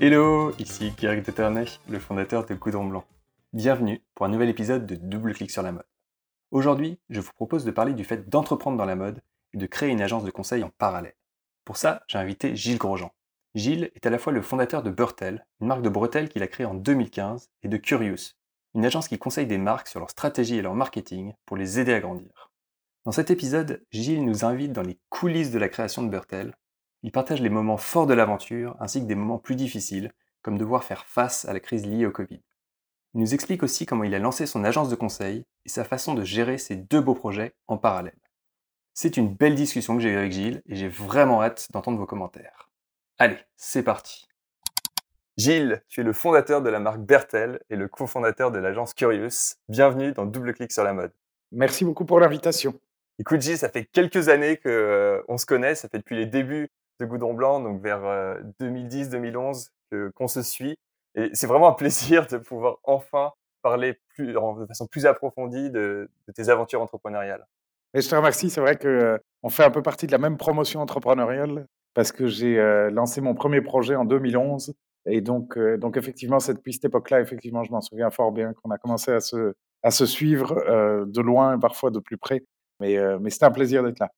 Hello, ici Gary Deternay, le fondateur de Goudron Blanc. Bienvenue pour un nouvel épisode de Double Clic sur la mode. Aujourd'hui, je vous propose de parler du fait d'entreprendre dans la mode et de créer une agence de conseil en parallèle. Pour ça, j'ai invité Gilles Grosjean. Gilles est à la fois le fondateur de Burtel, une marque de bretelles qu'il a créée en 2015, et de Curious, une agence qui conseille des marques sur leur stratégie et leur marketing pour les aider à grandir. Dans cet épisode, Gilles nous invite dans les coulisses de la création de Burtel il partage les moments forts de l'aventure ainsi que des moments plus difficiles, comme devoir faire face à la crise liée au Covid. Il nous explique aussi comment il a lancé son agence de conseil et sa façon de gérer ses deux beaux projets en parallèle. C'est une belle discussion que j'ai eue avec Gilles et j'ai vraiment hâte d'entendre vos commentaires. Allez, c'est parti. Gilles, tu es le fondateur de la marque Bertel et le cofondateur de l'agence Curious. Bienvenue dans Double Clic sur la mode. Merci beaucoup pour l'invitation. Écoute Gilles, ça fait quelques années qu'on euh, se connaît, ça fait depuis les débuts de Goudron Blanc, donc vers 2010-2011 euh, qu'on se suit. Et c'est vraiment un plaisir de pouvoir enfin parler de façon plus approfondie de, tes aventures entrepreneuriales. Et je te remercie. C'est vrai que euh, fait un peu partie de la même promotion entrepreneuriale parce que j'ai euh, lancé mon premier projet en 2011. Et donc, donc effectivement, depuis cette époque-là, effectivement, je m'en souviens fort bien qu'on a commencé à se, à se suivre de loin et parfois de plus près. Mais, mais c'était un plaisir d'être là.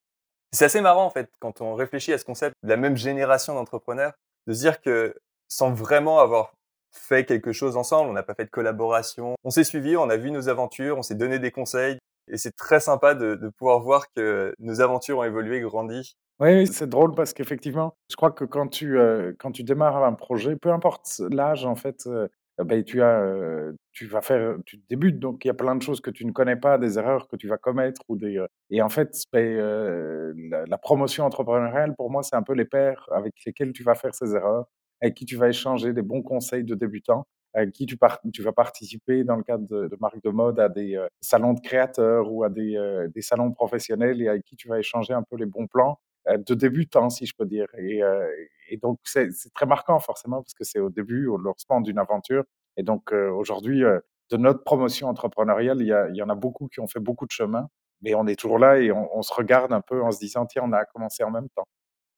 C'est assez marrant en fait quand on réfléchit à ce concept de la même génération d'entrepreneurs, de se dire que sans vraiment avoir fait quelque chose ensemble, on n'a pas fait de collaboration, on s'est suivi, on a vu nos aventures, on s'est donné des conseils, et c'est très sympa de, pouvoir voir que nos aventures ont évolué, grandi. Oui, c'est drôle parce qu'effectivement, je crois que quand tu, euh, quand tu démarres un projet, peu importe l'âge, en fait, euh, ben, tu, as, tu vas faire, tu débutes, donc il y a plein de choses que tu ne connais pas, des erreurs que tu vas commettre. Ou des, et en fait, la, promotion entrepreneuriale, pour moi, c'est un peu les pairs avec lesquels tu vas faire ces erreurs, avec qui tu vas échanger des bons conseils de débutants, avec qui tu, tu vas participer dans le cadre de, marques de mode à des salons de créateurs ou à des, des salons professionnels et avec qui tu vas échanger un peu les bons plans de débutants, si je peux dire. Et, euh, et donc, c'est très marquant, forcément, parce que c'est au début, au lancement d'une aventure. Et donc, euh, aujourd'hui, de notre promotion entrepreneuriale, il y, a, il y, en a beaucoup qui ont fait beaucoup de chemin, mais on est toujours là et on, se regarde un peu en se disant, tiens, on a commencé en même temps.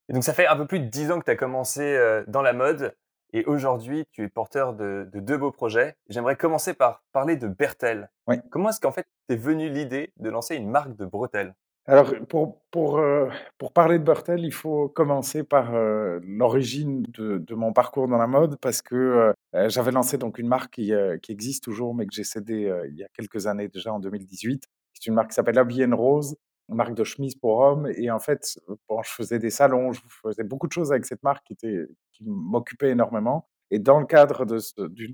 Et donc, ça fait un peu plus de dix ans que tu as commencé dans la mode. Et aujourd'hui, tu es porteur de, de deux beaux projets. J'aimerais commencer par parler de Bertel. Oui. Comment est-ce qu'en fait, t'es venu l'idée de lancer une marque de bretelles? Alors, pour, pour, euh, pour parler de Bertel, il faut commencer par euh, l'origine de, de, mon parcours dans la mode, parce que euh, j'avais lancé donc une marque qui, qui existe toujours, mais que j'ai cédée il y a quelques années déjà, en 2018. C'est une marque qui s'appelle Abienne Rose, une marque de chemise pour hommes. Et en fait, bon, je faisais des salons, je faisais beaucoup de choses avec cette marque qui, était, qui m'occupait énormément. Et dans le cadre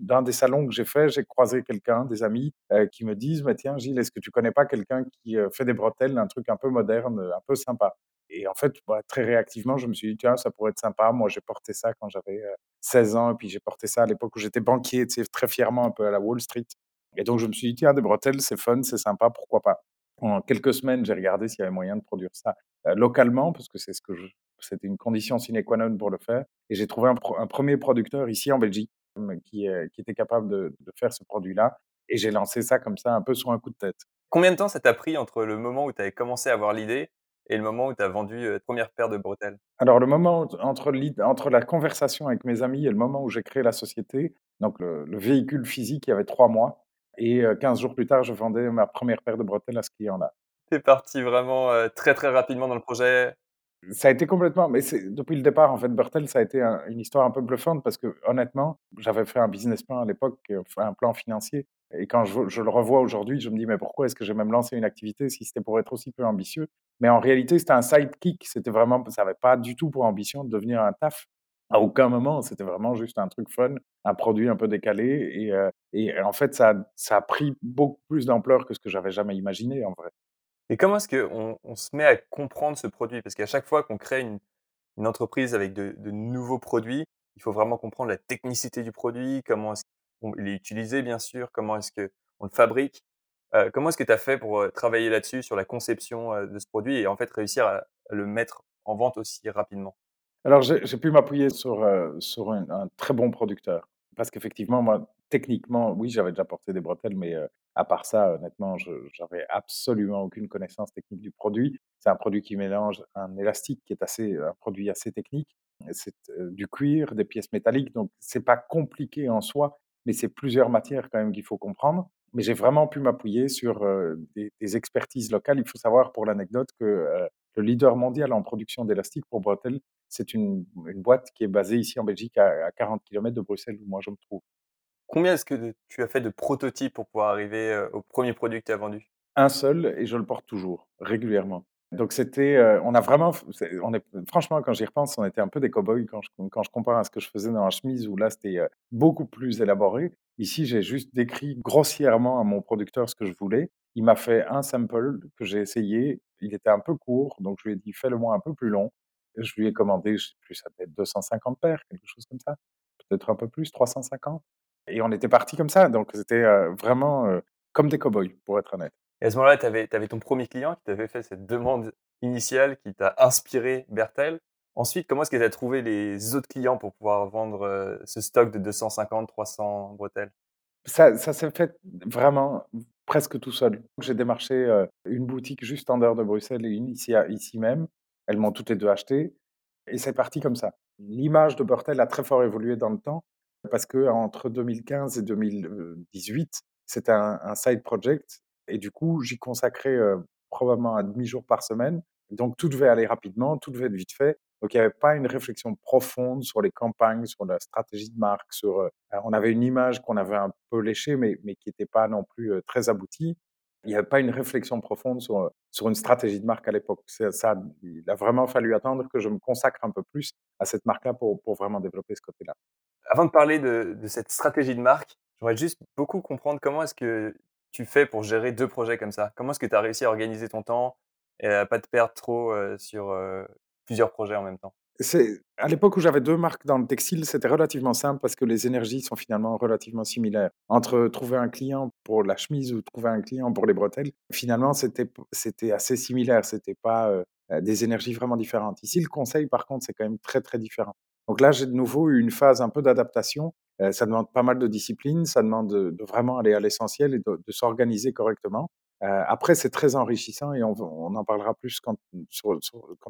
d'un des salons que j'ai fait, j'ai croisé quelqu'un, des amis, euh, qui me disent bah, Tiens, Gilles, est-ce que tu connais pas quelqu'un qui euh, fait des bretelles, un truc un peu moderne, un peu sympa? Et en fait, bah, très réactivement, je me suis dit Tiens, ça pourrait être sympa. Moi, j'ai porté ça quand j'avais 16 euh, ans, et puis j'ai porté ça à l'époque où j'étais banquier, tu très fièrement un peu à la Wall Street. Et donc, je me suis dit Tiens, des bretelles, c'est fun, c'est sympa, pourquoi pas? En quelques semaines, j'ai regardé s'il y avait moyen de produire ça localement, parce que c'est ce que je, c'était une condition sine qua non pour le faire. Et j'ai trouvé un, premier producteur ici en Belgique qui, qui était capable de, faire ce produit-là. Et j'ai lancé ça comme ça, un peu sur un coup de tête. Combien de temps ça t'a pris entre le moment où tu avais commencé à avoir l'idée et le moment où tu as vendu la première paire de bretelles? Alors, le moment entre, entre la conversation avec mes amis et le moment où j'ai créé la société, donc le, véhicule physique, il y avait trois mois. Et 15 jours plus tard, je vendais ma première paire de bretelles à ce client-là. es parti vraiment très très rapidement dans le projet? Ça a été complètement, mais depuis le départ, en fait, Bertel, ça a été une histoire un peu bluffante parce que, honnêtement, j'avais fait un business plan à l'époque, un plan financier. Et quand je, le revois aujourd'hui, je me dis, mais pourquoi est-ce que j'ai même lancé une activité si c'était pour être aussi peu ambitieux? Mais en réalité, c'était un sidekick. C'était vraiment, ça n'avait pas du tout pour ambition de devenir un taf. À aucun moment, c'était vraiment juste un truc fun, un produit un peu décalé. Et, euh, en fait, ça, ça a pris beaucoup plus d'ampleur que ce que j'avais jamais imaginé, en vrai. Et comment est-ce qu'on on se met à comprendre ce produit? Parce qu'à chaque fois qu'on crée une, une, entreprise avec de, de, nouveaux produits, il faut vraiment comprendre la technicité du produit, comment est-ce qu'il est utilisé, bien sûr, comment est-ce qu'on le fabrique. Euh, comment est-ce que tu as fait pour euh, travailler là-dessus, sur la conception euh, de ce produit et en fait réussir à, le mettre en vente aussi rapidement? Alors, j'ai pu m'appuyer sur, sur un, un, très bon producteur. Parce qu'effectivement, moi, techniquement, oui, j'avais déjà porté des bretelles, mais à part ça, honnêtement, je n'avais absolument aucune connaissance technique du produit. C'est un produit qui mélange un élastique qui est assez, un produit assez technique. C'est du cuir, des pièces métalliques, donc c'est pas compliqué en soi, mais c'est plusieurs matières quand même qu'il faut comprendre. Mais j'ai vraiment pu m'appuyer sur des, des, expertises locales. Il faut savoir, pour l'anecdote, que le leader mondial en production d'élastique pour bretelles, c'est une, une, boîte qui est basée ici en Belgique à, à 40 km de Bruxelles, où moi je me trouve. Combien est-ce que tu as fait de prototypes pour pouvoir arriver au premier produit que tu as vendu? Un seul, et je le porte toujours, régulièrement. Donc c'était, on a vraiment, on est, franchement, quand j'y repense, on était un peu des cow-boys quand je, quand je compare à ce que je faisais dans la chemise, où là c'était beaucoup plus élaboré. Ici, j'ai juste décrit grossièrement à mon producteur ce que je voulais. Il m'a fait un sample que j'ai essayé. Il était un peu court, donc je lui ai dit fais-le-moi un peu plus long. je lui ai commandé, je sais plus, ça peut être 250 paires, quelque chose comme ça, peut-être un peu plus, 350. Et on était parti comme ça. Donc, c'était vraiment comme des cow-boys, pour être honnête. Et à ce moment-là, tu avais, ton premier client qui t'avait fait cette demande initiale qui t'a inspiré Bertel. Ensuite, comment est-ce que tu as trouvé les autres clients pour pouvoir vendre ce stock de 250, 300 bretelles? Ça, ça s'est fait vraiment presque tout seul. J'ai démarché une boutique juste en dehors de Bruxelles et une ici, ici même. Elles m'ont toutes les deux acheté. Et c'est parti comme ça. L'image de Bertel a très fort évolué dans le temps parce que entre 2015 et 2018, c'était un, side project et du coup, j'y consacrais probablement un demi-jour par semaine. Donc, tout devait aller rapidement, tout devait être vite fait. Donc, il n'y avait pas une réflexion profonde sur les campagnes, sur la stratégie de marque. Sur, on avait une image qu'on avait un peu léchée, mais, mais qui n'était pas non plus très aboutie. Il n'y avait pas une réflexion profonde sur, sur une stratégie de marque à l'époque. Ça, il a vraiment fallu attendre que je me consacre un peu plus à cette marque-là pour, pour vraiment développer ce côté-là. Avant de parler de, cette stratégie de marque, j'aimerais juste beaucoup comprendre comment est-ce que tu fais pour gérer deux projets comme ça? Comment est-ce que tu as réussi à organiser ton temps et à pas te perdre trop euh, sur euh, plusieurs projets en même temps? À l'époque où j'avais deux marques dans le textile, c'était relativement simple parce que les énergies sont finalement relativement similaires. Entre trouver un client pour la chemise ou trouver un client pour les bretelles, finalement c'était c'était assez similaire. C'était pas euh, des énergies vraiment différentes. Ici, le conseil, par contre, c'est quand même très très différent. Donc là, j'ai de nouveau eu une phase un peu d'adaptation. Euh, ça demande pas mal de discipline, ça demande de, vraiment aller à l'essentiel et de, s'organiser correctement. Euh, après, c'est très enrichissant et on, en parlera plus quand,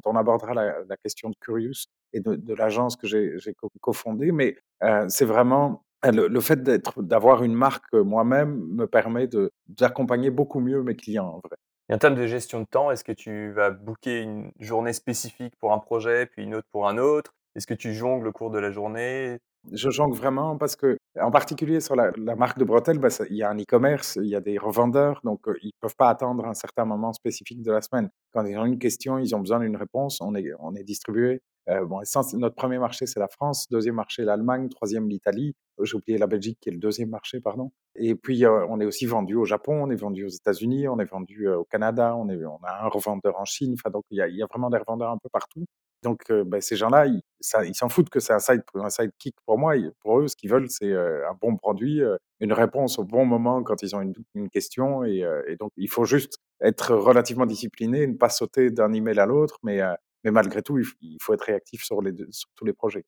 on abordera la, question de Curious et de, l'agence que j'ai cofondée. Mais euh, c'est vraiment le, fait d'avoir une marque moi-même me permet d'accompagner beaucoup mieux mes clients en vrai. Et en termes de gestion de temps, est-ce que tu vas booker une journée spécifique pour un projet, puis une autre pour un autre? Est-ce que tu jongles au cours de la journée? Je jongle vraiment parce que, en particulier sur la, marque de bretelles, bah, il y a un e-commerce, il y a des revendeurs, donc ils ne peuvent pas attendre un certain moment spécifique de la semaine. Quand ils ont une question, ils ont besoin d'une réponse, on est, distribué. Euh, bon, notre premier marché, c'est la France, deuxième marché, l'Allemagne, troisième, l'Italie. J'ai oublié la Belgique, qui est le deuxième marché, pardon. Et puis, on est aussi vendu au Japon, on est vendu aux États-Unis, on est vendu au Canada, on, est, a un revendeur en Chine. Donc, il y, y a vraiment des revendeurs un peu partout. Donc, ben, ces gens-là, ils s'en foutent que c'est un side, un sidekick pour moi. Pour eux, ce qu'ils veulent, c'est un bon produit, une réponse au bon moment quand ils ont une, question. Et, donc, il faut juste être relativement discipliné, ne pas sauter d'un email à l'autre, mais, mais malgré tout, il faut être réactif sur tous les projets.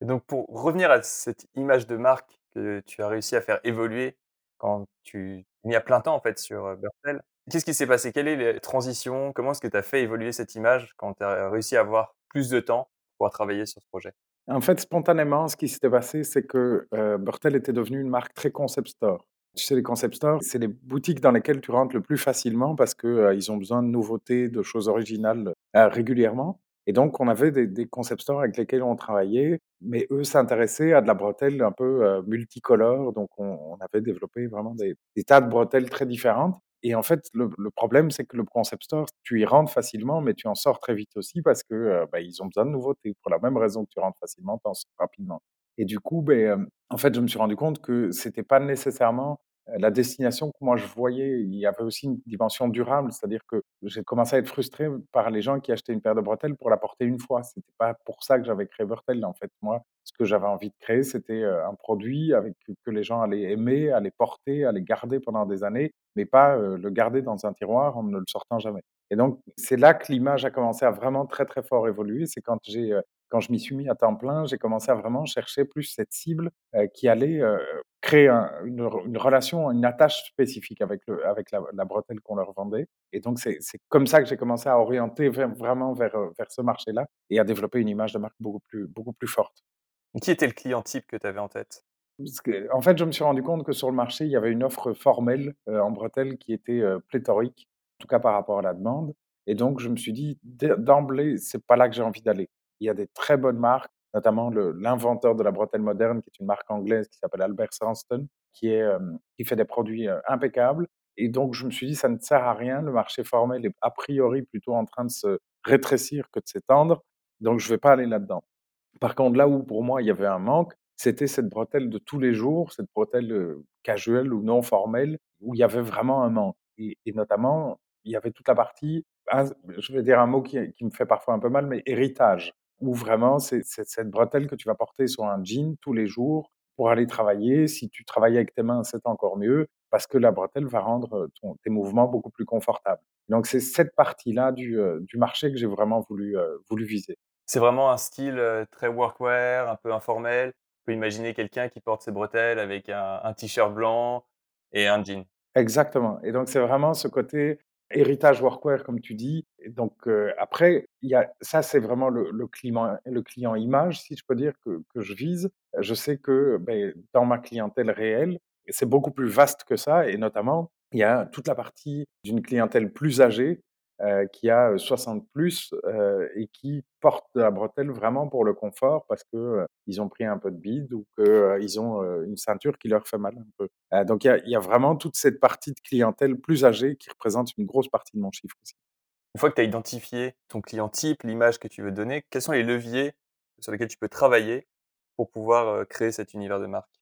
Et donc, pour revenir à cette image de marque que tu as réussi à faire évoluer quand tu mis à plein temps en fait sur Bertel, qu'est-ce qui s'est passé? Quelle est la transition Comment est-ce que tu as fait évoluer cette image quand tu as réussi à avoir de temps pour travailler sur ce projet? En fait, spontanément, ce qui s'était passé, c'est que euh, Bertel était devenu une marque très concept store. Tu sais, les concept stores, c'est les boutiques dans lesquelles tu rentres le plus facilement parce qu'ils euh, ont besoin de nouveautés, de choses originales euh, régulièrement. Et donc, on avait des, concept stores avec lesquels on travaillait, mais eux s'intéressaient à de la bretelle un peu multicolore. Donc, on, avait développé vraiment des, des, tas de bretelles très différentes. Et en fait, le, problème, c'est que le concept store, tu y rentres facilement, mais tu en sors très vite aussi parce que euh, bah, ils ont besoin de nouveautés. Pour la même raison que tu rentres facilement, tu en sors rapidement. Et du coup, ben, euh, en fait, je me suis rendu compte que c'était pas nécessairement la destination que moi je voyais, il y avait aussi une dimension durable, c'est-à-dire que j'ai commencé à être frustré par les gens qui achetaient une paire de bretelles pour la porter une fois. C'était pas pour ça que j'avais créé Bertel. En fait, moi, ce que j'avais envie de créer, c'était un produit avec que les gens allaient aimer, allaient porter, allaient garder pendant des années, mais pas le garder dans un tiroir en ne le sortant jamais. Et donc, c'est là que l'image a commencé à vraiment très très fort évoluer. C'est quand j'ai quand je m'y suis mis à temps plein, j'ai commencé à vraiment chercher plus cette cible qui allait créer une, relation, une attache spécifique avec, le, avec la, bretelle qu'on leur vendait. Et donc, c'est comme ça que j'ai commencé à orienter vraiment vers, vers ce marché-là et à développer une image de marque beaucoup plus, beaucoup plus forte. Qui était le client type que tu avais en tête? En fait, je me suis rendu compte que sur le marché, il y avait une offre formelle euh, en bretelle qui était euh, pléthorique, en tout cas par rapport à la demande. Et donc, je me suis dit, d'emblée, c'est pas là que j'ai envie d'aller. Il y a des très bonnes marques, notamment l'inventeur de la bretelle moderne, qui est une marque anglaise qui s'appelle Albert Sanston, qui, est, euh, qui fait des produits impeccables. Et donc, je me suis dit, ça ne sert à rien. Le marché formel est a priori plutôt en train de se rétrécir que de s'étendre. Donc, je ne vais pas aller là-dedans. Par contre, là où pour moi il y avait un manque, c'était cette bretelle de tous les jours, cette bretelle casuelle ou non formelle, où il y avait vraiment un manque. Et, notamment, il y avait toute la partie, je vais dire un mot qui, me fait parfois un peu mal, mais héritage, où vraiment c'est cette bretelle que tu vas porter sur un jean tous les jours pour aller travailler. Si tu travailles avec tes mains, c'est encore mieux, parce que la bretelle va rendre tes mouvements beaucoup plus confortables. Donc c'est cette partie-là du, du marché que j'ai vraiment voulu, voulu viser. C'est vraiment un style très workwear, un peu informel. On peut imaginer quelqu'un qui porte ses bretelles avec un, t-shirt blanc et un jean. Exactement. Et donc, c'est vraiment ce côté héritage workwear, comme tu dis. Donc, après, il y a, ça, c'est vraiment le, client, le client image, si je peux dire, que, que je vise. Je sais que ben, dans ma clientèle réelle, c'est beaucoup plus vaste que ça. Et notamment, il y a toute la partie d'une clientèle plus âgée euh, qui a 60 plus euh, et qui porte la bretelle vraiment pour le confort parce que ils ont pris un peu de bide ou qu'ils ont une ceinture qui leur fait mal un peu. donc il y, y a, vraiment toute cette partie de clientèle plus âgée qui représente une grosse partie de mon chiffre aussi. Une fois que tu as identifié ton client type, l'image que tu veux donner, quels sont les leviers sur lesquels tu peux travailler pour pouvoir créer cet univers de marque?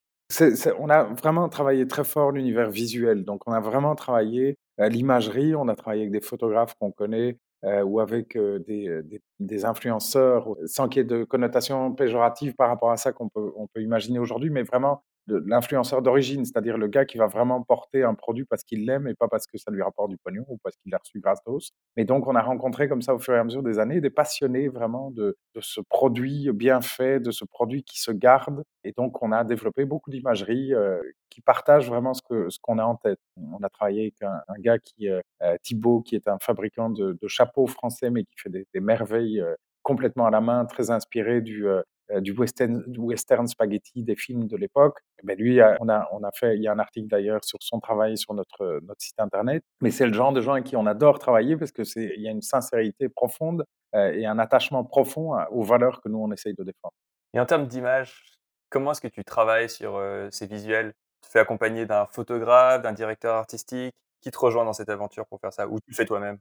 On a vraiment travaillé très fort l'univers visuel. Donc, on a vraiment travaillé l'imagerie. On a travaillé avec des photographes qu'on connaît euh, ou avec euh, des, des, des, influenceurs, sans qu'il y ait de connotation péjorative par rapport à ça qu'on peut, on peut imaginer aujourd'hui, mais vraiment l'influenceur d'origine, c'est-à-dire le gars qui va vraiment porter un produit parce qu'il l'aime et pas parce que ça lui rapporte du pognon ou parce qu'il l'a reçu gratos. Mais donc, on a rencontré comme ça au fur et à mesure des années des passionnés vraiment de, de ce produit bien fait, de ce produit qui se garde. Et donc, on a développé beaucoup d'imagerie euh, qui partage vraiment ce qu'on ce qu'on a en tête. On a travaillé avec un, gars qui, euh, Thibaut, qui est un fabricant de, de, chapeaux français, mais qui fait des, des merveilles euh, complètement à la main, très inspiré du, euh, du western, du western spaghetti des films de l'époque. Ben lui, on a, on a fait, il y a un article d'ailleurs sur son travail sur notre, notre site internet. Mais c'est le genre de gens avec qui on adore travailler parce que c'est, il y a une sincérité profonde euh, et un attachement profond aux valeurs que nous on essaye de défendre. Et en termes d'image, comment est-ce que tu travailles sur euh, ces visuels? Tu te fais accompagner d'un photographe, d'un directeur artistique Qui te rejoint dans cette aventure pour faire ça Ou tu le fais toi-même?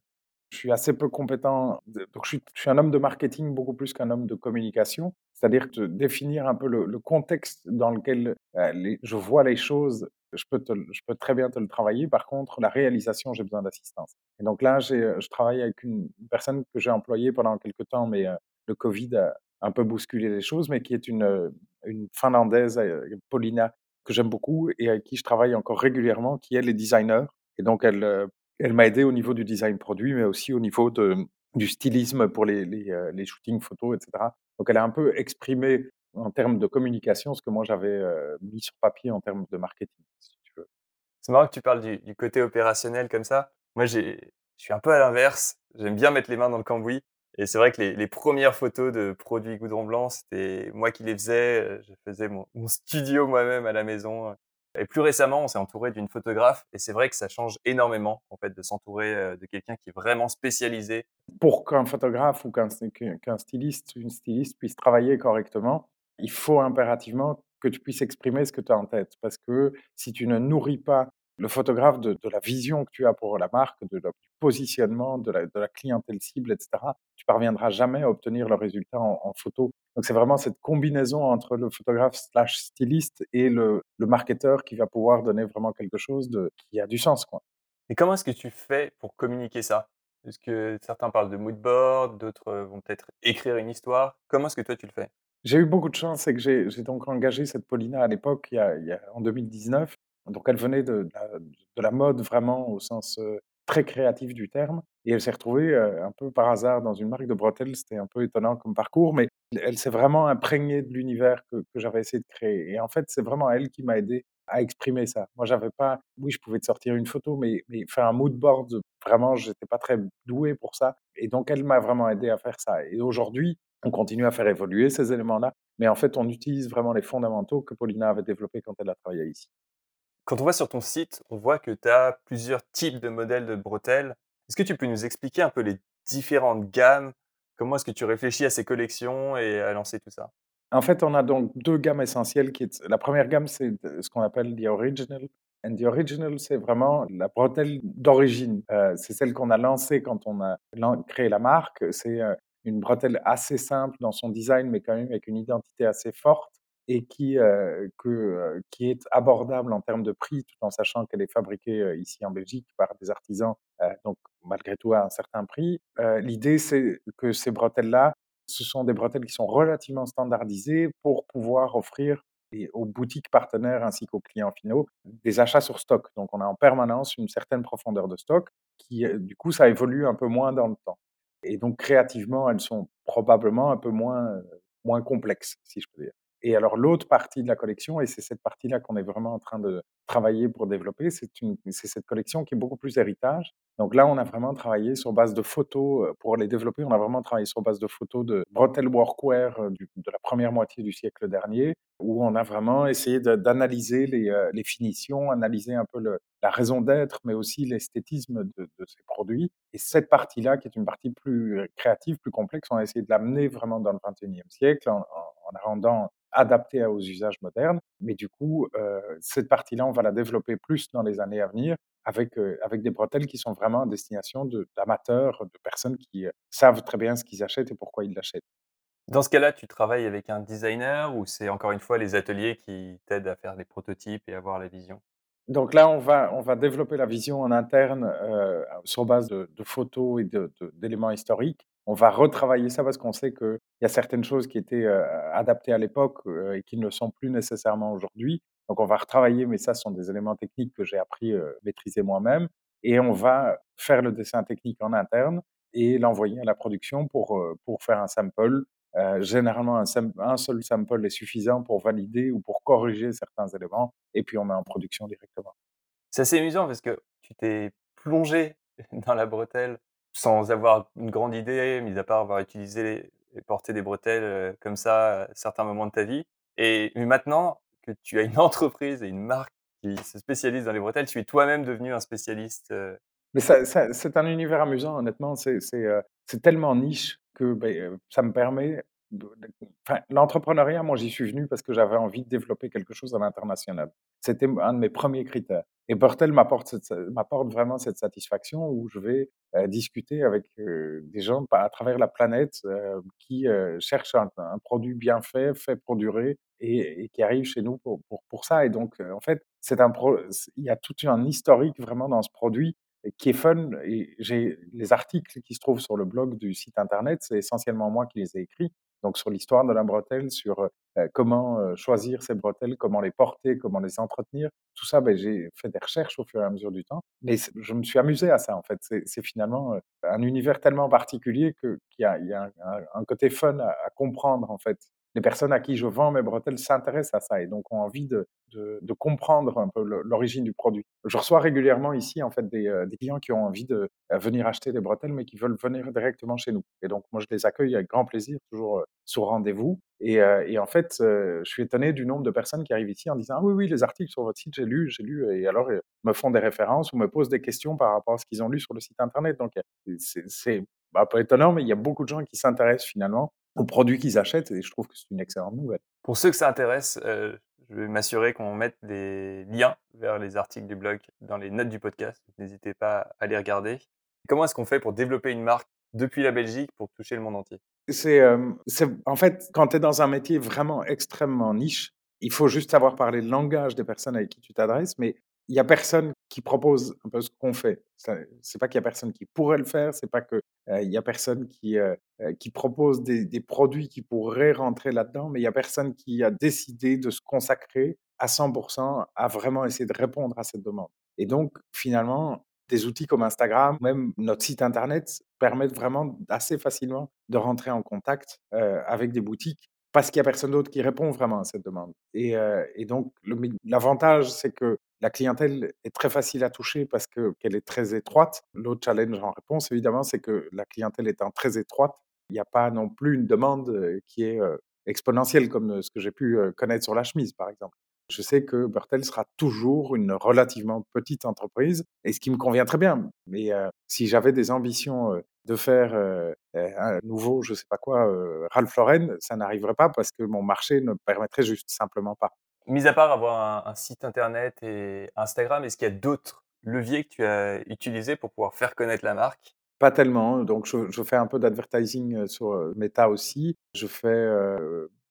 Je suis assez peu compétent. Donc, je suis, un homme de marketing beaucoup plus qu'un homme de communication. C'est-à-dire de définir un peu le, contexte dans lequel euh, je vois les choses. Je peux, très bien te le travailler. Par contre, la réalisation, j'ai besoin d'assistance. Et donc là, je travaille avec une personne que j'ai employée pendant quelques temps, mais euh, le Covid a un peu bousculé les choses, mais qui est une, Finlandaise, euh, Paulina, que j'aime beaucoup et avec qui je travaille encore régulièrement, qui est les designers. Et donc, elle, elle m'a aidé au niveau du design produit, mais aussi au niveau de, du stylisme pour les, euh, shootings photos, etc. Donc, elle a un peu exprimé en termes de communication ce que moi j'avais mis sur papier en termes de marketing. C'est marrant que tu parles du, côté opérationnel comme ça. Moi, je suis un peu à l'inverse. J'aime bien mettre les mains dans le cambouis. Et c'est vrai que les, premières photos de produits Goudron Blanc, c'était moi qui les faisais. Je faisais mon studio moi-même à la maison. Et plus récemment, on s'est entouré d'une photographe et c'est vrai que ça change énormément en fait de s'entourer euh, de quelqu'un qui est vraiment spécialisé. Pour qu'un photographe ou qu'un styliste, une styliste puisse travailler correctement, il faut impérativement que tu puisses exprimer ce que tu as en tête parce que si tu ne nourris pas le photographe de, la vision que tu as pour la marque, de, du positionnement, de la, clientèle cible, etc., tu parviendras jamais à obtenir le résultat en, photo. Donc c'est vraiment cette combinaison entre le photographe slash styliste et le, le marketeur qui va pouvoir donner vraiment quelque chose de, qui a du sens. Quoi. Et comment est-ce que tu fais pour communiquer ça? Est-ce que certains parlent de mood board, d'autres vont peut-être écrire une histoire? Comment est-ce que toi tu le fais? J'ai eu beaucoup de chance, c'est que j'ai donc engagé cette Paulina à l'époque, en 2019, donc elle venait de, la, mode vraiment au sens très créatif du terme. Et elle s'est retrouvée un peu par hasard dans une marque de bretelles. C'était un peu étonnant comme parcours, mais elle s'est vraiment imprégnée de l'univers que, j'avais essayé de créer. Et en fait, c'est vraiment elle qui m'a aidé à exprimer ça. Moi, j'avais pas, oui, je pouvais te sortir une photo, mais, mais faire un mood board, vraiment, j'étais pas très doué pour ça. Et donc, elle m'a vraiment aidé à faire ça. Et aujourd'hui, on continue à faire évoluer ces éléments-là, mais en fait, on utilise vraiment les fondamentaux que Paulina avait développés quand elle a travaillé ici. Quand on voit sur ton site, on voit que tu as plusieurs types de modèles de bretelles. Est-ce que tu peux nous expliquer un peu les différentes gammes? Comment est-ce que tu réfléchis à ces collections et à lancer tout ça? En fait, on a donc deux gammes essentielles. Qui. La première gamme, c'est ce qu'on appelle the original. And the original, c'est vraiment la bretelle d'origine. Euh, c'est celle qu'on a lancée quand on a créé la marque. C'est euh, une bretelle assez simple dans son design, mais quand même avec une identité assez forte et qui, euh, que, euh, qui est abordable en termes de prix, tout en sachant qu'elle est fabriquée euh, ici en Belgique par des artisans, donc malgré tout à un certain prix. L'idée, c'est que ces bretelles-là, ce sont des bretelles qui sont relativement standardisées pour pouvoir offrir aux boutiques partenaires ainsi qu'aux clients finaux des achats sur stock. Donc, on a en permanence une certaine profondeur de stock qui, du coup, ça évolue un peu moins dans le temps. Et donc, créativement, elles sont probablement un peu moins, moins complexes, si je peux dire. Et alors l'autre partie de la collection, et c'est cette partie-là qu'on est vraiment en train de travailler pour développer, c'est cette collection qui est beaucoup plus héritage. Donc là, on a vraiment travaillé sur base de photos, euh, pour les développer, on a vraiment travaillé sur base de photos de bretelles workwear euh, de la première moitié du siècle dernier, où on a vraiment essayé d'analyser les, euh, les, finitions, analyser un peu le, la raison d'être, mais aussi l'esthétisme de, ces produits. Et cette partie-là, qui est une partie plus créative, plus complexe, on a essayé de l'amener vraiment dans le 21e siècle en, en rendant adapté aux usages modernes. Mais du coup, cette partie-là, va la développer plus dans les années à venir avec, euh, avec des bretelles qui sont vraiment à destination d'amateurs, de, personnes qui euh, savent très bien ce qu'ils achètent et pourquoi ils l'achètent. Dans ce cas-là, tu travailles avec un designer ou c'est encore une fois les ateliers qui t'aident à faire des prototypes et avoir la vision? Donc là, on va, on va développer la vision en interne sur base de, de photos et d'éléments historiques on va retravailler ça parce qu'on sait qu'il y a certaines choses qui étaient adaptées à l'époque et qui ne le sont plus nécessairement aujourd'hui. Donc on va retravailler, mais ça ce sont des éléments techniques que j'ai appris à maîtriser moi-même. Et on va faire le dessin technique en interne et l'envoyer à la production pour, pour faire un sample. généralement, un, seul sample est suffisant pour valider ou pour corriger certains éléments, et puis on met en production directement. C'est assez amusant parce que tu t'es plongé dans la bretelle sans avoir une grande idée, mis à part avoir utilisé et porté des bretelles euh, comme ça à certains moments de ta vie. Et maintenant que tu as une entreprise et une marque qui se spécialise dans les bretelles, tu es toi-même devenu un spécialiste. Euh. Mais ça, c'est un univers amusant, honnêtement. C'est euh, tellement niche que ben, ça me permet l'entrepreneuriat, moi, j'y suis venu parce que j'avais envie de développer quelque chose à l'international. C'était un de mes premiers critères. Et Bertel m'apporte, vraiment cette satisfaction où je vais euh, discuter avec euh, des gens à travers la planète euh, qui cherchent un, produit bien fait, fait pour durer et, qui arrive chez nous pour, ça. Et donc, en fait, il y a tout un historique vraiment dans ce produit qui est fun. Et j'ai les articles qui se trouvent sur le blog du site internet, c'est essentiellement moi qui les ai écrits donc sur l'histoire de la bretelle, sur euh, comment euh, choisir ces bretelles, comment les porter, comment les entretenir. Tout ça, ben, j'ai fait des recherches au fur et à mesure du temps. Mais je me suis amusé à ça, en fait. C'est finalement euh, un univers tellement particulier qu'il y a, y a un, côté fun à, comprendre, en fait. Les personnes à qui je vends mes bretelles s'intéressent à ça et donc ont envie de, comprendre un peu l'origine du produit. Je reçois régulièrement ici en fait des, euh, des, clients qui ont envie de euh, venir acheter des bretelles mais qui veulent venir directement chez nous. Et donc moi je les accueille avec grand plaisir, toujours euh, sur rendez-vous. Et, et, en fait, je suis étonné du nombre de personnes qui arrivent ici en disant ah oui oui les articles sur votre site j'ai lu j'ai lu et alors ils me font des références ou me posent des questions par rapport à ce qu'ils ont lu sur le site internet. Donc c'est bah, pas étonnant mais il y a beaucoup de gens qui s'intéressent finalement aux produits qu'ils achètent et je trouve que c'est une excellente nouvelle. Pour ceux que ça intéresse, je vais m'assurer qu'on mette des liens vers les articles du blog dans les notes du podcast. N'hésitez pas à les regarder. Comment est-ce qu'on fait pour développer une marque depuis la Belgique pour toucher le monde entier C'est euh, en fait quand tu es dans un métier vraiment extrêmement niche, il faut juste savoir parler le langage des personnes avec qui tu t'adresses, mais il y a personne qui propose un peu ce qu'on fait. C'est pas qu'il y a personne qui pourrait le faire, c'est pas que euh, y a personne qui euh, euh, qui propose des, des, produits qui pourraient rentrer là-dedans, mais il y a personne qui a décidé de se consacrer à 100% à vraiment essayer de répondre à cette demande. Et donc finalement, des outils comme Instagram, même notre site internet permettent vraiment assez facilement de rentrer en contact avec des boutiques parce qu'il y a personne d'autre qui répond vraiment à cette demande. Et, et donc, l'avantage, c'est que la clientèle est très facile à toucher parce que qu'elle est très étroite. L'autre challenge en réponse, évidemment, c'est que la clientèle étant très étroite, il n'y a pas non plus une demande qui est exponentielle comme ce que j'ai pu connaître sur la chemise, par exemple. Je sais que Bertel sera toujours une relativement petite entreprise, et ce qui me convient très bien. Mais si j'avais des ambitions de faire un nouveau, je ne sais pas quoi, Ralph Lauren, ça n'arriverait pas parce que mon marché ne permettrait juste simplement pas. Mis à part avoir un, site internet et Instagram, est-ce qu'il y a d'autres leviers que tu as utilisés pour pouvoir faire connaître la marque? Pas tellement. Donc, je, fais un peu d'advertising sur Meta aussi. Je fais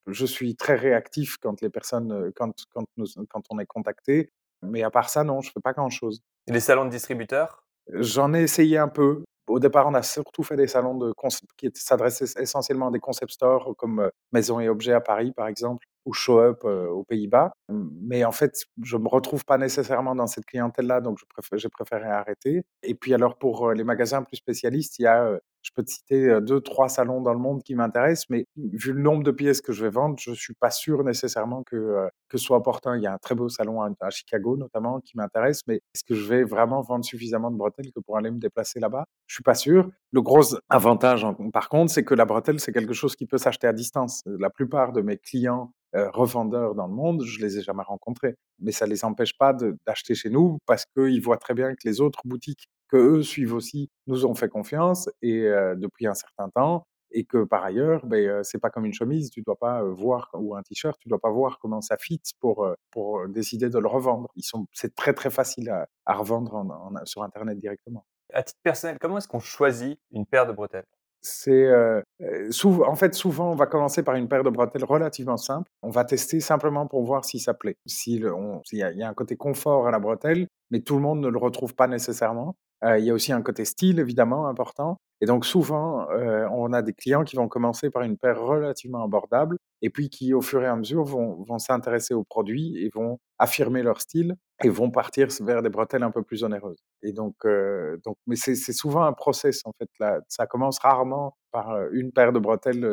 je suis très réactif quand les personnes, quand, quand, nous, quand on est contacté. Mais à part ça, non, je fais pas grand-chose. Les salons de distributeurs? J'en ai essayé un peu. Au départ, on a surtout fait des salons de qui s'adressaient essentiellement à des concept stores comme Maison et Objets à Paris, par exemple, ou Show Up aux Pays-Bas. Mais en fait, je me retrouve pas nécessairement dans cette clientèle-là, donc j'ai préféré arrêter. Et puis alors, pour les magasins plus spécialistes, il y a je peux te citer deux, trois salons dans le monde qui m'intéressent, mais vu le nombre de pièces que je vais vendre, je suis pas sûr nécessairement que, que ce soit opportun. Il y a un très beau salon à, Chicago notamment qui m'intéresse, mais est-ce que je vais vraiment vendre suffisamment de bretelles que pour aller me déplacer là-bas? Je suis pas sûr. Le gros avantage, par contre, c'est que la bretelle, c'est quelque chose qui peut s'acheter à distance. La plupart de mes clients revendeurs dans le monde, je les ai jamais rencontrés. Mais ça les empêche pas d'acheter chez nous parce qu'ils voient très bien que les autres boutiques que eux suivent aussi, nous ont fait confiance et depuis un certain temps, et que par ailleurs, ben, c'est pas comme une chemise, tu dois pas voir ou un t-shirt, tu dois pas voir comment ça fit pour pour décider de le revendre. Ils sont, c'est très très facile à, à revendre sur internet directement. À titre personnel, comment est-ce qu'on choisit une paire de bretelles? C'est en fait, souvent, on va commencer par une paire de bretelles relativement simple. On va tester simplement pour voir si ça plaît. S'il y, y, a un côté confort à la bretelle, mais tout le monde ne le retrouve pas nécessairement. Euh, il y a aussi un côté style, évidemment, important. Et donc, souvent, euh, on a des clients qui vont commencer par une paire relativement abordable et puis qui, au fur et à mesure, vont, vont s'intéresser aux produits et vont affirmer leur style et vont partir vers des bretelles un peu plus onéreuses. Et donc, euh, donc mais c'est souvent un process, en fait. Là. Ça commence rarement par une paire de bretelles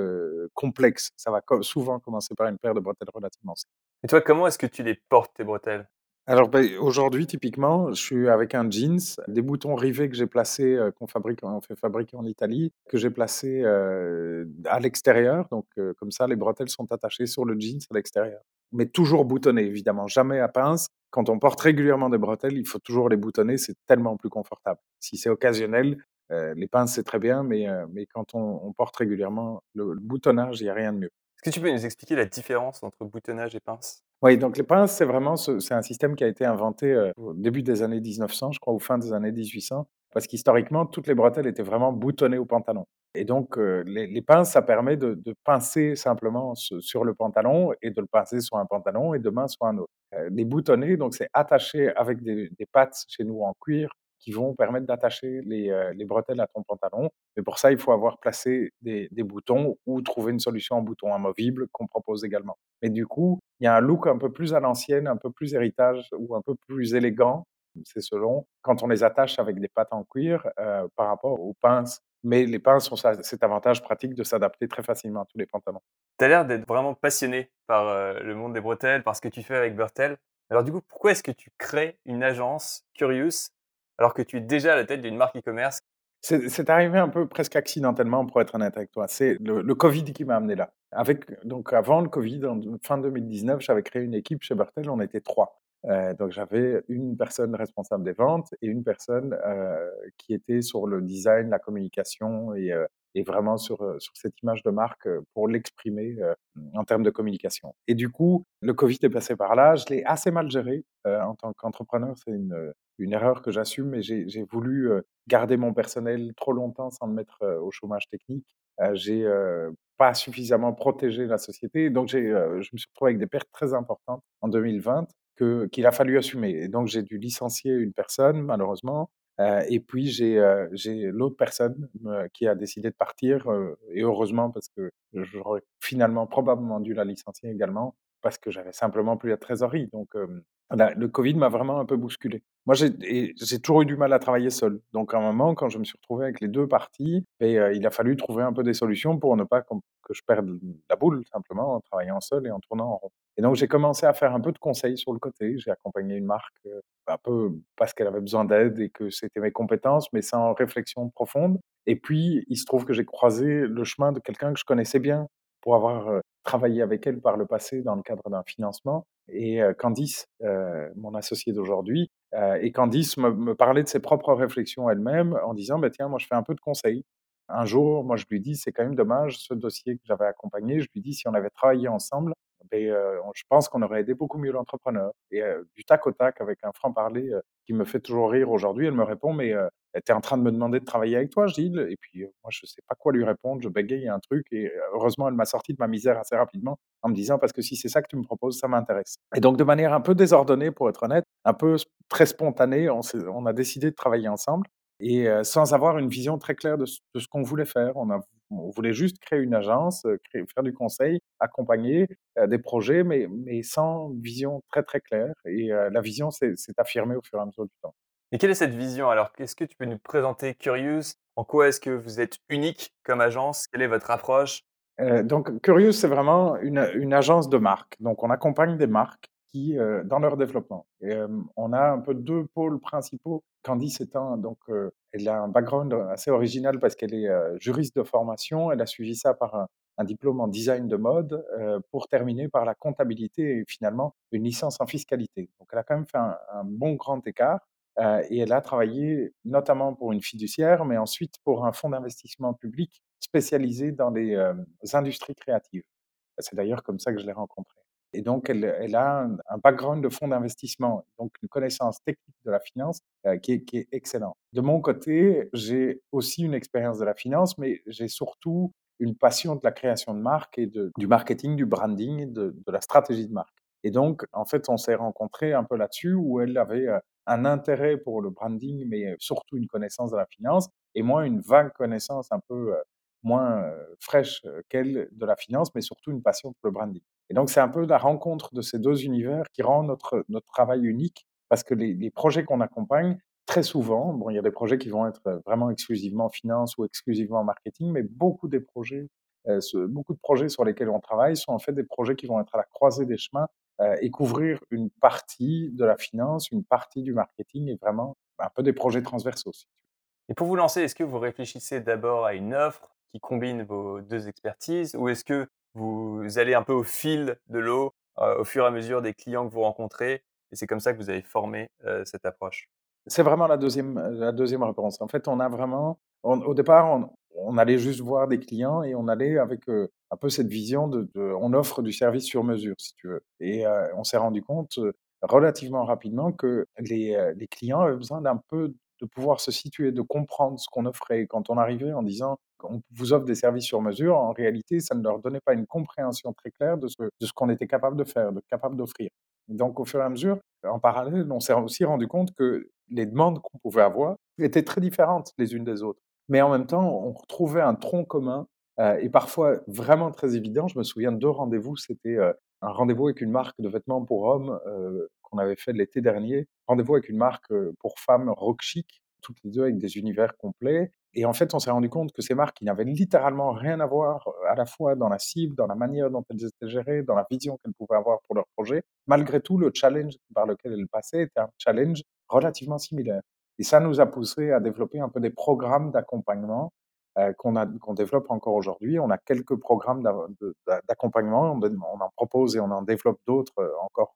complexes. Ça va souvent commencer par une paire de bretelles relativement simples. Et toi, comment est-ce que tu les portes, tes bretelles? Alors ben, aujourd'hui, typiquement, je suis avec un jeans, des boutons rivés que j'ai placés, euh, qu'on fabrique, on fait fabriquer en Italie, que j'ai placés euh, à l'extérieur. Donc euh, comme ça, les bretelles sont attachées sur le jeans à l'extérieur. Mais toujours boutonnées, évidemment, jamais à pince. Quand on porte régulièrement des bretelles, il faut toujours les boutonner, c'est tellement plus confortable. Si c'est occasionnel, les pinces c'est très bien, mais, mais quand on, porte régulièrement le, le boutonnage, il n'y a rien de mieux. Est-ce que tu peux nous expliquer la différence entre boutonnage et pince? Oui, donc les pinces, c'est vraiment c'est un système qui a été inventé euh, au début des années 1900, je crois, ou fin des années 1800, parce qu'historiquement, toutes les bretelles étaient vraiment boutonnées au pantalon. Et donc, euh, les, pinces, ça permet de, pincer simplement sur le pantalon et de le pincer sur un pantalon et de main sur un autre. Euh, les boutonnés, donc c'est attaché avec des, des pattes chez nous en cuir qui vont permettre d'attacher les, les, bretelles à ton pantalon. Mais pour ça, il faut avoir placé des, des boutons ou trouver une solution en bouton amovible qu'on propose également. Mais du coup, il y a un look un peu plus à l'ancienne, un peu plus héritage ou un peu plus élégant, c'est selon, quand on les attache avec des pattes en cuir euh, par rapport aux pinces. Mais les pinces ont cet avantage pratique de s'adapter très facilement à tous les pantalons. Tu as l'air d'être vraiment passionné par euh, le monde des bretelles, par ce que tu fais avec Bertel. Alors du coup, pourquoi est-ce que tu crées une agence Curious alors que tu es déjà à la tête d'une marque e-commerce? C'est arrivé un peu presque accidentellement, pour être honnête avec toi. C'est le, Covid qui m'a amené là. Donc avant le Covid, en fin 2019, j'avais créé une équipe chez Bertel, on était trois. Euh, donc j'avais une personne responsable des ventes et une personne euh, qui était sur le design, la communication et, euh, et vraiment sur, sur cette image de marque pour l'exprimer en termes de communication. Et du coup, le Covid est passé par là, je l'ai assez mal géré en tant qu'entrepreneur, c'est une, une erreur que j'assume, mais j'ai voulu garder mon personnel trop longtemps sans me mettre au chômage technique. j'ai pas suffisamment protégé la société, donc j'ai je me suis retrouvé avec des pertes très importantes en 2020 qu'il a fallu assumer. Et donc j'ai dû licencier une personne, malheureusement, et puis j'ai l'autre personne qui a décidé de partir, et heureusement parce que j'aurais finalement probablement dû la licencier également. Parce que j'avais simplement plus la trésorerie. Donc, le Covid m'a vraiment un peu bousculé. Moi, j'ai toujours eu du mal à travailler seul. Donc, à un moment, quand je me suis retrouvé avec les deux parties, il a fallu trouver un peu des solutions pour ne pas que je perde la boule, simplement, en travaillant seul et en tournant en rond. Et donc, j'ai commencé à faire un peu de conseils sur le côté. J'ai accompagné une marque un peu parce qu'elle avait besoin d'aide et que c'était mes compétences, mais sans réflexion profonde. Et puis, il se trouve que j'ai croisé le chemin de quelqu'un que je connaissais bien pour avoir travaillé avec elle par le passé dans le cadre d'un financement. Et Candice, mon associée d'aujourd'hui, et Candice me, parlait de ses propres réflexions elle-même en disant bah, Tiens, moi, je fais un peu de conseils. Un jour, moi, je lui dis C'est quand même dommage, ce dossier que j'avais accompagné, je lui dis Si on avait travaillé ensemble, et je pense qu'on aurait aidé beaucoup mieux l'entrepreneur. Et du tac au tac, avec un franc-parler qui me fait toujours rire aujourd'hui, elle me répond Mais tu es en train de me demander de travailler avec toi, Gilles Et puis moi, je ne sais pas quoi lui répondre, je bégaye un truc. Et heureusement, elle m'a sorti de ma misère assez rapidement en me disant Parce que si c'est ça que tu me proposes, ça m'intéresse. Et donc, de manière un peu désordonnée, pour être honnête, un peu très spontanée, on, on a décidé de travailler ensemble et sans avoir une vision très claire de, ce qu'on voulait faire. On, a, on, voulait juste créer une agence, créer, faire du conseil, accompagner des projets, mais, mais sans vision très très claire. Et la vision s'est affirmée au fur et à mesure du temps. Et quelle est cette vision? Alors, est-ce que tu peux nous présenter Curious? En quoi est-ce que vous êtes unique comme agence? Quelle est votre approche? Donc, Curious, c'est vraiment une, une agence de marque. Donc, on accompagne des marques qui, dans leur développement. On a un peu deux pôles principaux. Candice étant, donc, elle a un background assez original parce qu'elle est juriste de formation. Elle a suivi ça par un, diplôme en design de mode pour terminer par la comptabilité et finalement une licence en fiscalité. Donc, elle a quand même fait un, bon grand écart. et elle a travaillé notamment pour une fiduciaire, mais ensuite pour un fonds d'investissement public spécialisé dans les industries créatives. C'est d'ailleurs comme ça que je l'ai rencontrée. Et donc, elle, a un, background de fonds d'investissement, donc une connaissance technique de la finance euh, qui, est, qui, est, excellent. De mon côté, j'ai aussi une expérience de la finance, mais j'ai surtout une passion de la création de marque et de, du marketing, du branding, de, la stratégie de marque. Et donc, en fait, on s'est rencontrés un peu là-dessus, où elle avait euh, un intérêt pour le branding, mais surtout une connaissance de la finance, et moi, une vague connaissance un peu euh, moins fraîche qu'elle de la finance, mais surtout une passion pour le branding. Et donc, c'est un peu la rencontre de ces deux univers qui rend notre, notre travail unique, parce que les, projets qu'on accompagne, très souvent, bon, il y a des projets qui vont être vraiment exclusivement finance ou exclusivement marketing, mais beaucoup des projets, beaucoup de projets sur lesquels on travaille sont en fait des projets qui vont être à la croisée des chemins et couvrir une partie de la finance, une partie du marketing et vraiment un peu des projets transversaux. Et pour vous lancer, est-ce que vous réfléchissez d'abord à une offre qui combine vos deux expertises ou est-ce que vous allez un peu au fil de l'eau euh, au fur et à mesure des clients que vous rencontrez et c'est comme ça que vous avez formé euh, cette approche C'est vraiment la deuxième, la deuxième réponse. En fait, on a vraiment, au départ, on, allait juste voir des clients et on allait avec euh, un peu cette vision de, on offre du service sur mesure, si tu veux. Et on s'est rendu compte relativement rapidement que les, les clients avaient besoin d'un peu de pouvoir se situer, de comprendre ce qu'on offrait. Quand on arrivait en disant on vous offre des services sur mesure, en réalité, ça ne leur donnait pas une compréhension très claire de ce, qu'on était capable de faire, de capable d'offrir. Donc, au fur et à mesure, en parallèle, on s'est aussi rendu compte que les demandes qu'on pouvait avoir étaient très différentes les unes des autres. Mais en même temps, on retrouvait un tronc commun euh, et parfois vraiment très évident. Je me souviens de deux rendez-vous. C'était euh, un rendez-vous avec une marque de vêtements pour hommes euh, qu'on avait fait l'été dernier, rendez-vous avec une marque pour femmes rock chic, toutes les deux avec des univers complets. Et en fait, on s'est rendu compte que ces marques, qui n'avaient littéralement rien à voir à la fois dans la cible, dans la manière dont elles étaient gérées, dans la vision qu'elles pouvaient avoir pour leur projet, malgré tout, le challenge par lequel elles passaient était un challenge relativement similaire. Et ça nous a poussé à développer un peu des programmes d'accompagnement euh, qu'on développe encore aujourd'hui. On a quelques programmes d'accompagnement, on, en propose et on en développe d'autres encore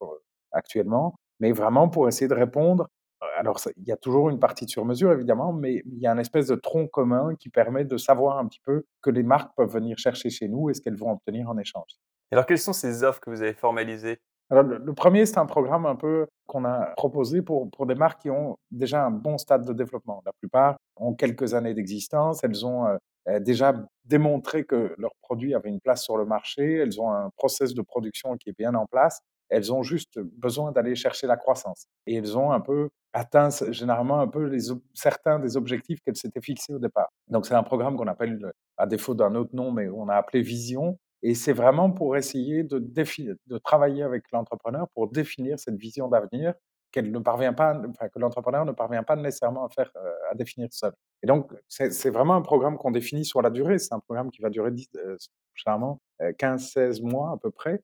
actuellement, mais vraiment pour essayer de répondre. Alors, il y a toujours une partie de sur-mesure, évidemment, mais il y a une espèce de tronc commun qui permet de savoir un petit peu que les marques peuvent venir chercher chez nous et ce qu'elles vont obtenir en échange. Alors, quelles sont ces offres que vous avez formalisées? Alors, le, premier, c'est un programme un peu qu'on a proposé pour, pour des marques qui ont déjà un bon stade de développement. La plupart ont quelques années d'existence, elles ont euh, déjà démontré que leur produit avait une place sur le marché, elles ont un process de production qui est bien en place, elles ont juste besoin d'aller chercher la croissance. Et elles ont un peu atteint généralement un peu certains des objectifs qu'elles s'étaient fixés au départ. Donc c'est un programme qu'on appelle, à défaut d'un autre nom, mais on a appelé Vision, Et c'est vraiment pour essayer de, travailler avec l'entrepreneur pour définir cette vision d'avenir qu'elle ne parvient pas, que l'entrepreneur ne parvient pas nécessairement à faire, euh, à définir seul. Et donc, c'est vraiment un programme qu'on définit sur la durée. C'est un programme qui va durer 10, euh, généralement 15-16 mois à peu près.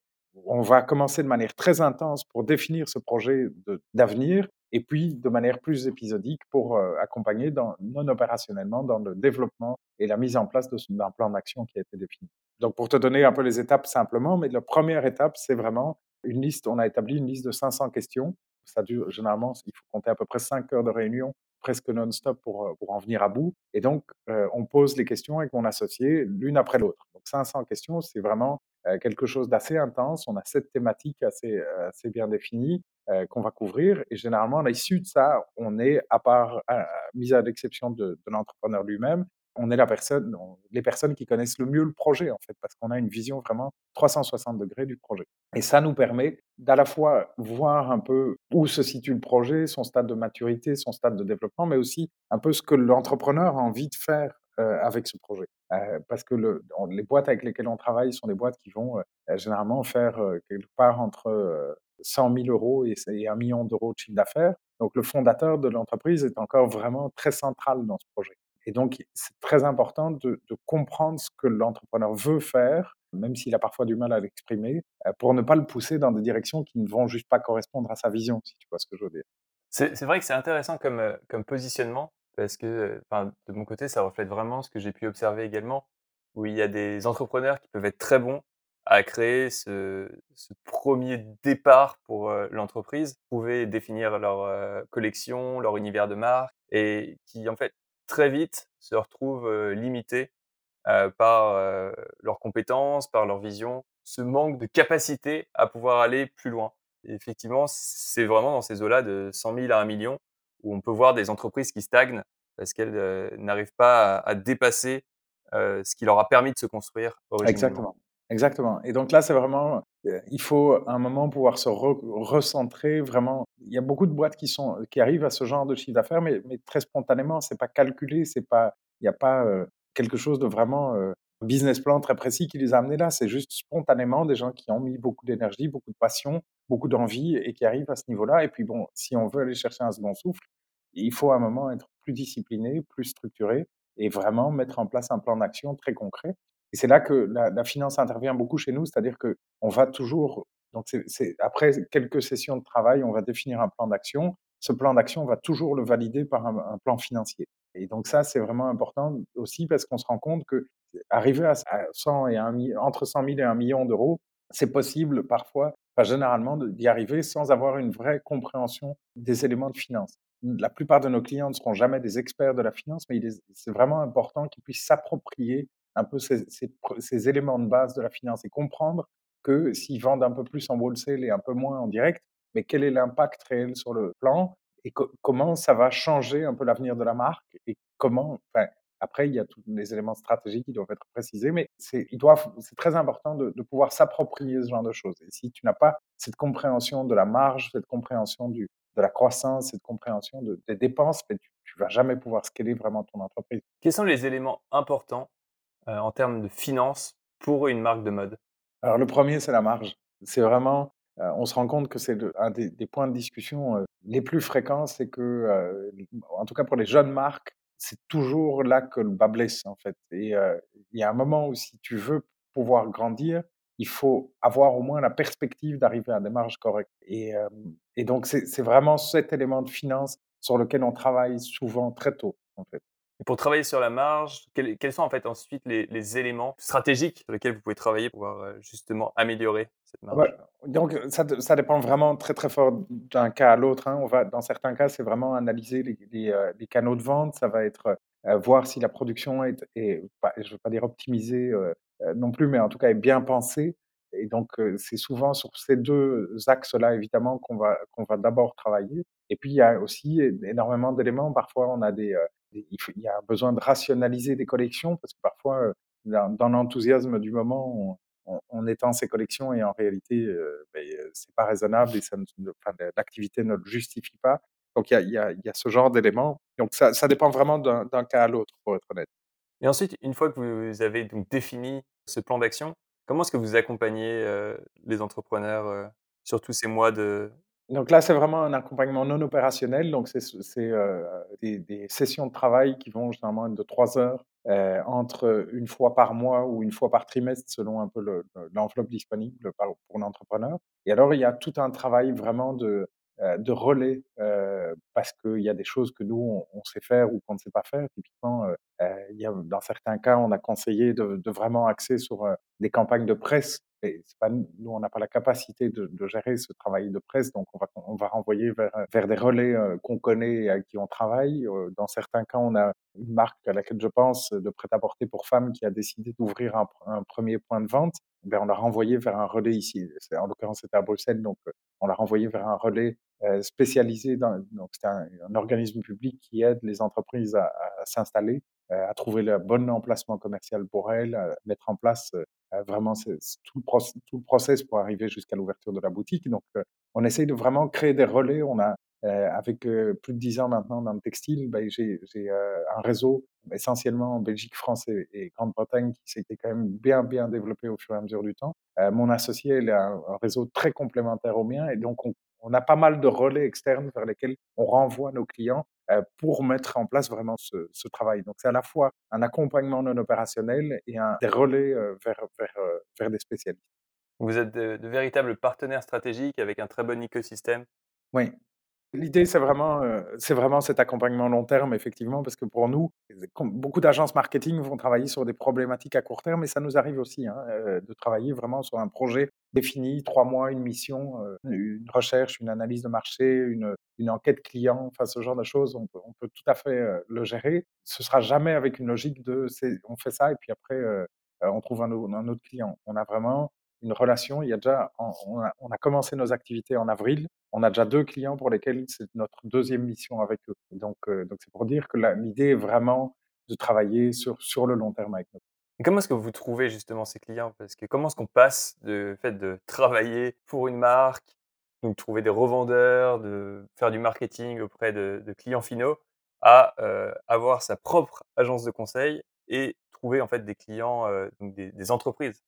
On va commencer de manière très intense pour définir ce projet d'avenir et puis de manière plus épisodique pour euh, accompagner non opérationnellement dans le développement et la mise en place d'un plan d'action qui a été défini. Donc pour te donner un peu les étapes simplement, mais la première étape, c'est vraiment une liste, on a établi une liste de 500 questions. Ça dure généralement, il faut compter à peu près 5 heures de réunion presque non-stop pour, pour en venir à bout. Et donc, on pose les questions avec mon associé l'une après l'autre. Donc, 500 questions, c'est vraiment quelque chose d'assez intense. On a sept thématiques assez, assez bien définies. Qu'on va couvrir. Et généralement, à l'issue de ça, on est, à part, mise à l'exception de, l'entrepreneur lui-même, on est la personne, les personnes qui connaissent le mieux le projet, en fait, parce qu'on a une vision vraiment 360 degrés du projet. Et ça nous permet d'à la fois voir un peu où se situe le projet, son stade de maturité, son stade de développement, mais aussi un peu ce que l'entrepreneur a envie de faire euh, avec ce projet. Euh, parce que le, les boîtes avec lesquelles on travaille sont des boîtes qui vont généralement faire quelque part entre 100 000 euros et, et 1 million d'euros de chiffre d'affaires. Donc le fondateur de l'entreprise est encore vraiment très central dans ce projet. Et donc c'est très important de, comprendre ce que l'entrepreneur veut faire, même s'il a parfois du mal à l'exprimer, euh, pour ne pas le pousser dans des directions qui ne vont juste pas correspondre à sa vision, si tu vois ce que je veux dire. C'est vrai que c'est intéressant comme, euh, positionnement, parce que de mon côté, ça reflète vraiment ce que j'ai pu observer également, où il y a des entrepreneurs qui peuvent être très bons à créer ce, premier départ pour l'entreprise, trouver définir leur collection, leur univers de marque, et qui en fait très vite se retrouvent limités par leurs compétences, par leur vision, ce manque de capacité à pouvoir aller plus loin. effectivement, c'est vraiment dans ces eaux-là de 100 000 à 1 million où on peut voir des entreprises qui stagnent parce qu'elles n'arrivent pas à, dépasser ce qui leur a permis de se construire. Exactement. Exactement. Et donc là, c'est vraiment, euh, il faut un moment pouvoir se recentrer vraiment. Il y a beaucoup de boîtes qui sont, qui arrivent à ce genre de chiffre d'affaires, mais, très spontanément. C'est pas calculé, c'est pas, il n'y a pas euh, quelque chose de vraiment euh, business plan très précis qui les a amenés là. C'est juste spontanément des gens qui ont mis beaucoup d'énergie, beaucoup de passion, beaucoup d'envie et qui arrivent à ce niveau-là. Et puis bon, si on veut aller chercher un second souffle, il faut à un moment être plus discipliné, plus structuré et vraiment mettre en place un plan d'action très concret. Et c'est là que la, finance intervient beaucoup chez nous, c'est-à-dire que on va toujours, donc c'est après quelques sessions de travail, on va définir un plan d'action. Ce plan d'action, on va toujours le valider par un, plan financier. Et donc ça, c'est vraiment important aussi parce qu'on se rend compte que arriver à 100 et entre 100 000 et 1 million d'euros, c'est possible parfois, pas généralement, d'y arriver sans avoir une vraie compréhension des éléments de finance. La plupart de nos clients ne seront jamais des experts de la finance, mais c'est vraiment important qu'ils puissent s'approprier un peu ces, éléments de base de la finance et comprendre que s'ils vendent un peu plus en wholesale et un peu moins en direct, mais quel est l'impact réel sur le plan et comment ça va changer un peu l'avenir de la marque et comment, après, il y a tous les éléments stratégiques qui doivent être précisés, mais c'est très important de, pouvoir s'approprier ce genre de choses. Et si tu n'as pas cette compréhension de la marge, cette compréhension du, de la croissance, cette compréhension des dépenses, ben, tu ne vas jamais pouvoir scaler vraiment ton entreprise. Quels sont les éléments importants en termes de finances pour une marque de mode? Alors le premier, c'est la marge. C'est vraiment, euh, on se rend compte que c'est un des, points de discussion euh, les plus fréquents, c'est que, en tout cas pour les jeunes marques, c'est toujours là que le bas blesse en fait. Et il y a un moment où si tu veux pouvoir grandir, il faut avoir au moins la perspective d'arriver à des marges correctes. Et, et donc c'est vraiment cet élément de finance sur lequel on travaille souvent très tôt en fait. Et pour travailler sur la marge, quels, sont en fait ensuite les, éléments stratégiques sur lesquels vous pouvez travailler pour euh, justement améliorer cette marge? Donc ça, dépend vraiment très très fort d'un cas à l'autre. Hein. On va, dans certains cas, c'est vraiment analyser les, euh, canaux de vente. Ça va être euh, voir si la production est, est je ne veux pas dire optimisée non plus, mais en tout cas est bien pensée. Et donc, c'est souvent sur ces deux axes-là, évidemment, qu'on va, qu'on va d'abord travailler. Et puis, il y a aussi énormément d'éléments. Parfois, on a des, il, y a besoin de rationaliser des collections parce que parfois, euh, dans, l'enthousiasme du moment, on, étend ces collections et en réalité, euh, ben, euh, c'est pas raisonnable et l'activité ne le justifie pas. Donc, il y a, ce genre d'éléments. Donc, ça, dépend vraiment d'un cas à l'autre, pour être honnête. Et ensuite, une fois que vous avez donc défini ce plan d'action, Comment est-ce que vous accompagnez, heu, les entrepreneurs, heu, sur tous ces mois de Donc là, c'est vraiment un accompagnement non opérationnel, donc c'est heu, des sessions de travail qui vont généralement de 3 heures, heu, entre, une fois par mois ou une fois par trimestre selon un peu le le l'enveloppe disponible pour l'entrepreneur et alors il y a tout un travail vraiment de, de relais, parce qu'il y a des choses que nous on sait faire ou qu'on ne sait pas faire. Typiquement, dans certains cas, on a conseillé de vraiment axer sur, des campagnes de presse et pas nous on n'a pas la capacité de de gérer ce travail de presse, donc on va on va renvoyer vers, vers des relais, heu, qu'on connaît et avec qui on travaille. Heu, dans certains cas, on a une marque à laquelle je pense, de prêt-à-porter pour femmes qui a décidé d'ouvrir un 1 point de vente. Ben, on l'a renvoyé vers un relais ici. En l'occurrence, c'était à Bruxelles, donc on l'a renvoyé vers un relais, spécialisé dans donc c'est un un organisme public qui aide les entreprises à à s'installer, heu, à trouver le bon emplacement commercial pour elles, à mettre en place, heu, vraiment tout le proc tout le process pour arriver jusqu'à l'ouverture de la boutique donc on essaye de vraiment créer des relais. On a, avec, plus de 10 ans maintenant dans le textile, ben, j'ai heu, un réseau essentiellement en Belgique, France et et Grande-Bretagne qui s'était quand même bien, bien développé au fur et à mesure du temps. Mon associé, il a un un réseau très complémentaire au mien et donc on on a pas mal de relais externes vers lesquels on renvoie nos clients, heu, pour mettre en place vraiment ce ce travail. Donc c'est à la fois un accompagnement non opérationnel et un des relais, heu, vers vers, heu, vers des spécialistes. vous êtes de de véritables partenaires stratégiques avec un très bon écosystème? Oui. L'idée, c'est vraiment, c'est vraiment cet accompagnement long terme effectivement, parce que pour nous, beaucoup d'agences marketing vont travailler sur des problématiques à court terme et ça nous arrive aussi, hein, de travailler vraiment sur un projet défini, 3 mois, une mission, heu, une recherche, une analyse de marché, une, une enquête client, enfin ce genre de choses, on peut on peut tout à fait, heu, le gérer. Ce sera jamais avec une logique de on fait ça et puis après, heu heu, on trouve un un autre client. On a vraiment une relation, il y a déjà on a on a commencé nos activités en avril. On a déjà 2 clients pour lesquels c'est notre deuxième mission avec eux. Donc heu, donc c'est pour dire que l'idée est vraiment de travailler sur sur le long terme avec nous. Comment est-ce que vous trouvez justement ces clients? Comment est-ce qu'on passe de fait de travailler pour une marque, donc trouver des revendeurs, de faire du marketing auprès de de clients finaux, à, heu, avoir sa propre agence de conseil et trouver en fait des clients, des des entreprises?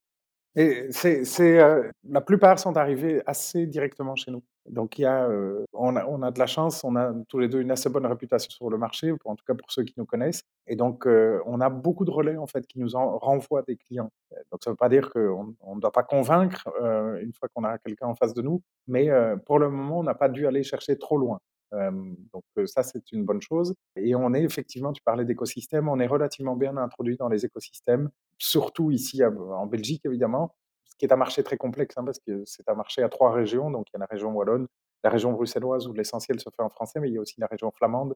Et c'est c'est, heu, la plupart sont arrivés assez directement chez nous. Donc il y a, heu, on a on a de la chance, on a tous les 2 une assez bonne réputation sur le marché, en tout cas pour ceux qui nous connaissent et donc heu, on a beaucoup de relais en fait qui nous en renvoient des clients. Heu, donc ça ne veut pas dire qu'on on ne doit pas convaincre, heu, une fois qu'on a quelqu'un en face de nous, mais heu, pour le moment, on n'a pas dû aller chercher trop loin. Donc ça, c'est une bonne chose et on est effectivement, tu parlais d'écosystème, on est relativement bien introduit dans les écosystèmes surtout ici en Belgique évidemment, ce qui est un marché très complexe, hein, parce que c'est un marché à 3 régions. Donc il y a la région wallonne, la région bruxelloise où l'essentiel se fait en français, mais il y a aussi la région flamande,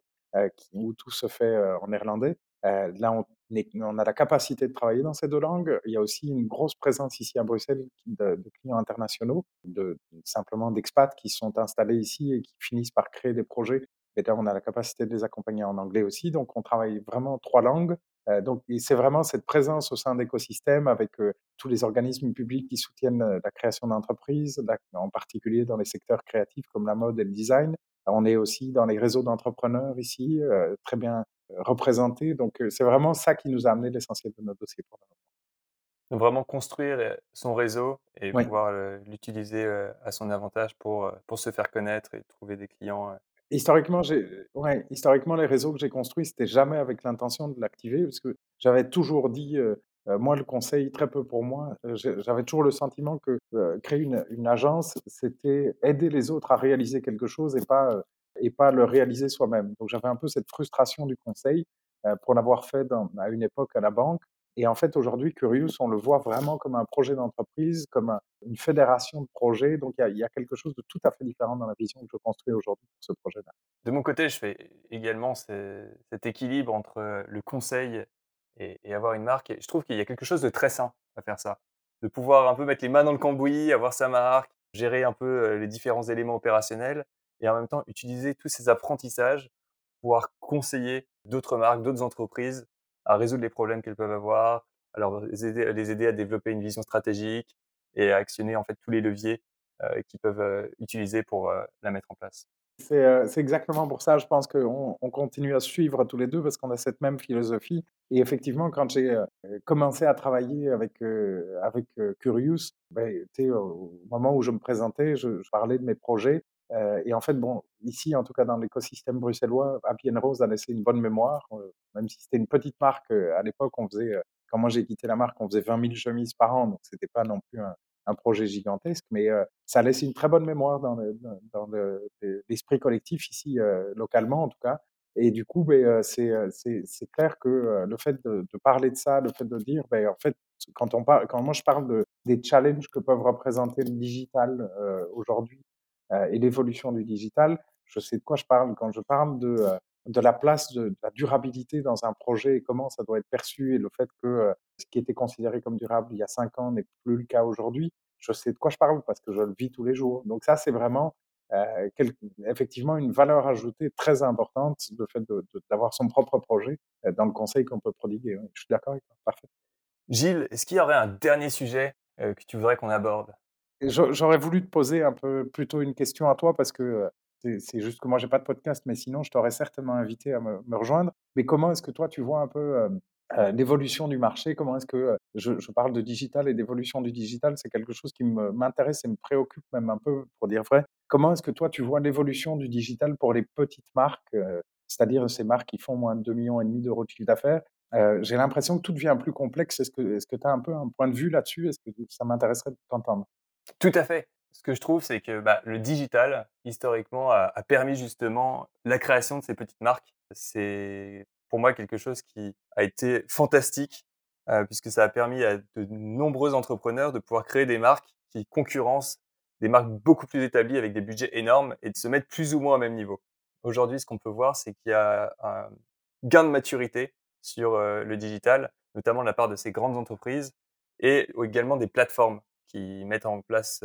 où tout se fait, en néerlandais. Là, on on a la capacité de travailler dans ces 2 langues. Il y a aussi une grosse présence ici à Bruxelles de clients internationaux, de simplement d'expats qui sont installés ici et qui finissent par créer des projets et là, on a la capacité de les accompagner en anglais aussi. Donc on travaille vraiment 3 langues Heu, donc c'est vraiment cette présence au sein d'écosystèmes avec, heu, tous les organismes publics qui soutiennent, heu, la création d'entreprises, en particulier dans les secteurs créatifs comme la mode et le design. On est aussi dans les réseaux d'entrepreneurs ici, très bien, heu, représentés donc heu, c'est vraiment ça qui nous a amené l'essentiel de notre dossier pour. Donc vraiment construire, heu, son réseau et Oui. pouvoir, heu, l'utiliser, à son avantage pour, pour se faire connaître et trouver des clients, Historiquement, ouais, historiquement, les réseaux que j'ai construits, c'était jamais avec l'intention de l'activer parce que j'avais toujours dit, moi, le conseil, très peu pour moi. J'avais toujours le sentiment que, créer une une agence, c'était aider les autres à réaliser quelque chose et pas, et pas le réaliser soi-même. Donc j'avais un peu cette frustration du conseil, heu, pour l'avoir fait à une époque à la banque et en fait, aujourd'hui, Curious, on le voit vraiment comme un projet d'entreprise, comme un une fédération de projets. Donc il y a quelque chose de tout à fait différent dans la vision que je construis aujourd'hui pour ce projet-là. De mon côté, je fais également ce cet équilibre entre, heu, le conseil et et avoir une marque et je trouve qu'il y a quelque chose de très sain à faire ça. De pouvoir un peu mettre les mains dans le cambouis, avoir sa marque, gérer un peu, heu, les différents éléments opérationnels et en même temps utiliser tous ces apprentissages, pour pouvoir conseiller d'autres marques, d'autres entreprises à résoudre les problèmes qu'elles peuvent avoir, à les aider à développer une vision stratégique et à actionner en fait tous les leviers, heu, qu'ils peuvent, heu, utiliser pour, heu, la mettre en place. C'est exactement pour ça, je pense qu'on on continue à suivre tous les deux parce qu'on a cette même philosophie. Et effectivement, quand j'ai commencé à travailler avec, avec Curious, ben, au moment où je me présentais, je, parlais de mes projets. Et en fait, bon, ici, en tout cas dans l'écosystème bruxellois, Happy Rose a laissé une bonne mémoire, même si c'était une petite marque. à l'époque, on faisait, quand moi j'ai quitté la marque, on faisait 20 000 chemises par an, donc c'était pas non plus un, projet gigantesque, mais ça laisse une très bonne mémoire dans, l'esprit collectif ici, localement en tout cas. Et du coup, ben, c'est clair que le fait de, parler de ça, le fait de dire, ben, en fait, quand, on parle, quand moi je parle de, des challenges que peuvent représenter le digital aujourd'hui et l'évolution du digital, je sais de quoi je parle quand je parle de, de la place de, la durabilité dans un projet et comment ça doit être perçu et le fait que ce qui était considéré comme durable il y a cinq ans n'est plus le cas aujourd'hui. Je sais de quoi je parle parce que je le vis tous les jours. Donc ça, c'est vraiment effectivement une valeur ajoutée très importante, le fait d'avoir son propre projet dans le conseil qu'on peut prodiguer. Je suis d'accord avec toi. Parfait. Gilles, est-ce qu'il y aurait un dernier sujet que tu voudrais qu'on aborde? J'aurais voulu te poser un peu plutôt une question à toi parce que c'est juste que moi, j'ai pas de podcast, mais sinon, je t'aurais certainement invité à me, rejoindre. Mais comment est-ce que toi, tu vois un peu l'évolution du marché? Comment est-ce que je, parle de digital et d'évolution du digital C'est quelque chose qui m'intéresse et me préoccupe même un peu, pour dire vrai. Comment est-ce que toi, tu vois l'évolution du digital pour les petites marques, c'est-à-dire ces marques qui font moins de 2 millions et demi d'euros de chiffre d'affaires? J'ai l'impression que tout devient plus complexe. Est-ce que tu as un peu un point de vue là-dessus? Est-ce que ça m'intéresserait de t'entendre? Tout à fait ce que je trouve, c'est que bah, le digital, historiquement, a, permis justement la création de ces petites marques. C'est pour moi quelque chose qui a été fantastique, euh, puisque ça a permis à de nombreux entrepreneurs de pouvoir créer des marques qui concurrencent des marques beaucoup plus établies avec des budgets énormes et de se mettre plus ou moins au même niveau. Aujourd'hui, ce qu'on peut voir, c'est qu'il y a un gain de maturité sur euh, le digital, notamment de la part de ces grandes entreprises et également des plateformes qui mettent en place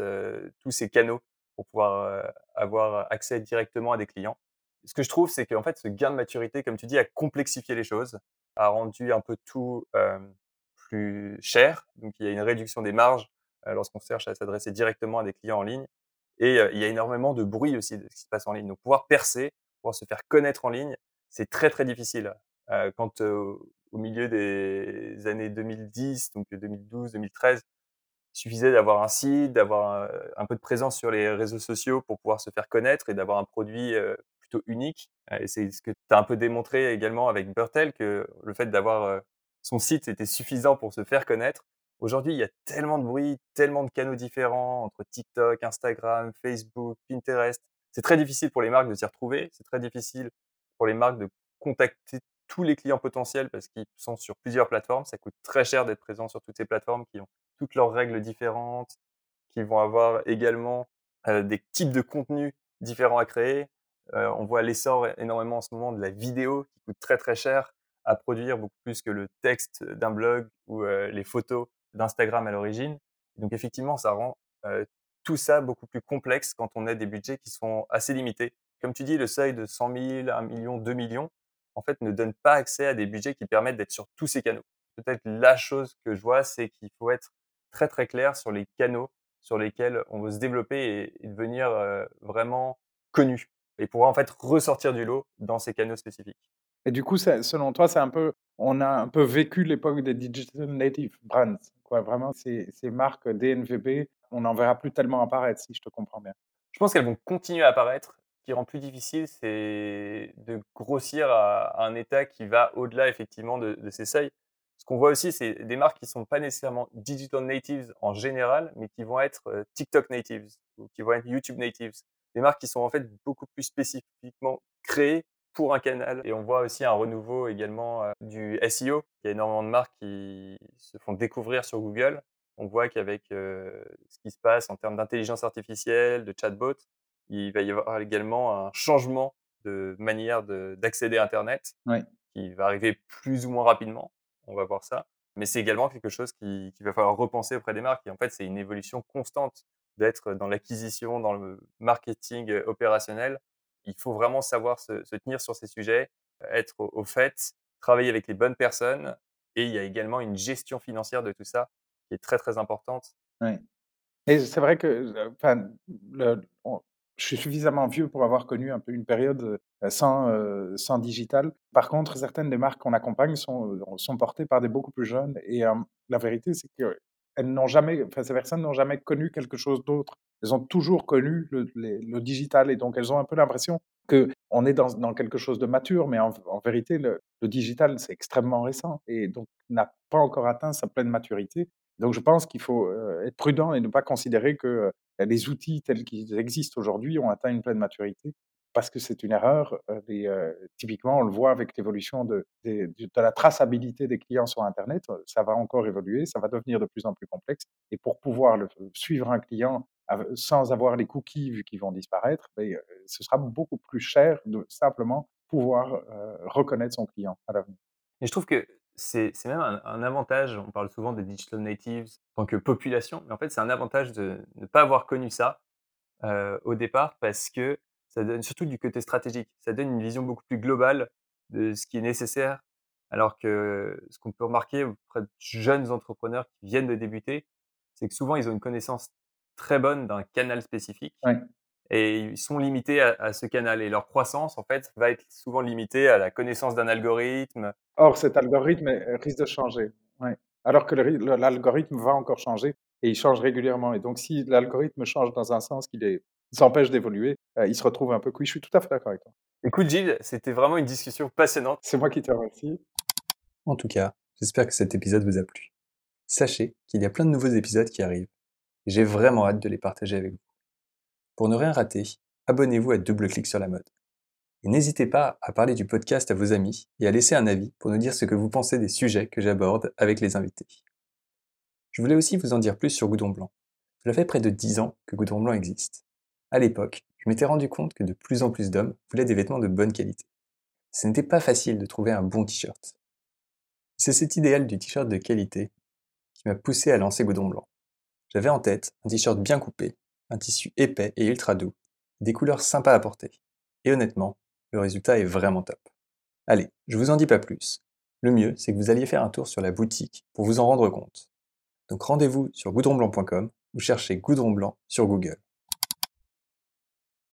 tous ces canaux pour pouvoir avoir accès directement à des clients. Ce que je trouve, c'est qu'en fait, ce gain de maturité, comme tu dis, a complexifié les choses, a rendu un peu tout plus cher. Donc, il y a une réduction des marges lorsqu'on cherche à s'adresser directement à des clients en ligne. Et il y a énormément de bruit aussi de ce qui se passe en ligne. Donc, pouvoir percer, pouvoir se faire connaître en ligne, c'est très, très difficile. quand au milieu des années 2010, donc 2012, 2013, il suffisait d'avoir un site, d'avoir un, peu de présence sur les réseaux sociaux pour pouvoir se faire connaître et d'avoir un produit plutôt unique. Et c'est ce que tu as un peu démontré également avec Burtel, que le fait d'avoir son site était suffisant pour se faire connaître. Aujourd'hui, il y a tellement de bruit, tellement de canaux différents entre TikTok, Instagram, Facebook, Pinterest. C'est très difficile pour les marques de s'y retrouver. C'est très difficile pour les marques de contacter tous les clients potentiels parce qu'ils sont sur plusieurs plateformes. Ça coûte très cher d'être présent sur toutes ces plateformes qui ont toutes leurs règles différentes, qui vont avoir également des types de contenus différents à créer. on voit l'essor énormément en ce moment de la vidéo qui coûte très très cher à produire, beaucoup plus que le texte d'un blog ou les photos d'Instagram à l'origine. Donc effectivement, ça rend tout ça beaucoup plus complexe quand on a des budgets qui sont assez limités. Comme tu dis, le seuil de 100 000, 1 million, 2 millions, en fait, ne donne pas accès à des budgets qui permettent d'être sur tous ces canaux. Peut-être la chose que je vois, c'est qu'il faut être très très clair sur les canaux sur lesquels on veut se développer et, devenir euh, vraiment connu et pouvoir en fait ressortir du lot dans ces canaux spécifiques. Et du coup, selon toi, c'est un peu, on a un peu vécu l'époque des digital native brands, quoi. Vraiment, ces, ces marques DNVB, on n'en verra plus tellement apparaître, si je te comprends bien. Je pense qu'elles vont continuer à apparaître. Qui rend plus difficile, c'est de grossir à, un état qui va au-delà effectivement de, de ces seuils. Ce qu'on voit aussi, c'est des marques qui sont pas nécessairement digital natives en général, mais qui vont être euh, TikTok natives ou qui vont être YouTube natives. Des marques qui sont en fait beaucoup plus spécifiquement créées pour un canal. Et on voit aussi un renouveau également euh, du SEO. Il y a énormément de marques qui se font découvrir sur Google. On voit qu'avec euh, ce qui se passe en termes d'intelligence artificielle, de chatbot, il va y avoir également un changement de manière d'accéder à Internet qui va arriver plus ou moins rapidement on va voir ça. Mais c'est également quelque chose qu'il qui va falloir repenser auprès des marques. Et en fait, c'est une évolution constante d'être dans l'acquisition, dans le marketing euh, opérationnel. Il faut vraiment savoir se, tenir sur ces sujets, être au, fait, travailler avec les bonnes personnes. Et il y a également une gestion financière de tout ça qui est très, très importante. Oui. Et c'est vrai que, enfin, le, je suis suffisamment vieux pour avoir connu un peu une période sans, sans digital. Par contre, certaines des marques qu'on accompagne sont, sont portées par des beaucoup plus jeunes. Et la vérité, c'est n'ont jamais, enfin, ces personnes n'ont jamais connu quelque chose d'autre. Elles ont toujours connu le, digital et donc elles ont un peu l'impression qu'on est dans, quelque chose de mature, mais en, en vérité, le, le digital, c'est extrêmement récent et donc n'a pas encore atteint sa pleine maturité. Donc je pense qu'il faut être prudent et ne pas considérer que les outils tels qu'ils existent aujourd'hui ont atteint une pleine maturité, parce que c'est une erreur. Typiquement, on le voit avec l'évolution de, la traçabilité des clients sur Internet, ça va encore évoluer, ça va devenir de plus en plus complexe. Et pour pouvoir suivre un client sans avoir les cookies vu qu'ils vont disparaître, ben, ce sera beaucoup plus cher de simplement pouvoir reconnaître son client à l'avenir. Je trouve que c'est même un, avantage. On parle souvent des digital natives en tant que population, mais en fait, c'est un avantage de ne pas avoir connu ça euh, au départ parce que ça donne surtout du côté stratégique. Ça donne une vision beaucoup plus globale de ce qui est nécessaire. Alors que ce qu'on peut remarquer auprès de jeunes entrepreneurs qui viennent de débuter, c'est que souvent ils ont une connaissance très bonne d'un canal spécifique. Et ils sont limités à, ce canal. Et leur croissance, en fait, va être souvent limitée à la connaissance d'un algorithme. Or, cet algorithme risque de changer. Alors que l'algorithme va encore changer et il change régulièrement. Et donc, si l'algorithme change dans un sens qui les empêche d'évoluer, euh, il se retrouve un peu cuit. Je suis tout à fait d'accord avec toi. Écoute, Gilles, c'était vraiment une discussion passionnante. C'est moi qui te remercie. En tout cas, j'espère que cet épisode vous a plu. Sachez qu'il y a plein de nouveaux épisodes qui arrivent. J'ai vraiment hâte de les partager avec vous. Pour ne rien rater, abonnez-vous à Double Clic sur la mode. Et n'hésitez pas à parler du podcast à vos amis et à laisser un avis pour nous dire ce que vous pensez des sujets que j'aborde avec les invités. Je voulais aussi vous en dire plus sur Goudon Blanc. Cela fait près de 10 ans que Goudon Blanc existe. À l'époque, je m'étais rendu compte que de plus en plus d'hommes voulaient des vêtements de bonne qualité. Ce n'était pas facile de trouver un bon t-shirt. C'est cet idéal du t-shirt de qualité qui m'a poussé à lancer Goudon Blanc. J'avais en tête un t-shirt bien coupé, un tissu épais et ultra doux, des couleurs sympas à porter. Et honnêtement, le résultat est vraiment top. Allez, je vous en dis pas plus. Le mieux, c'est que vous alliez faire un tour sur la boutique pour vous en rendre compte. Donc rendez-vous sur goudronblanc.com ou cherchez Goudron Blanc sur Google.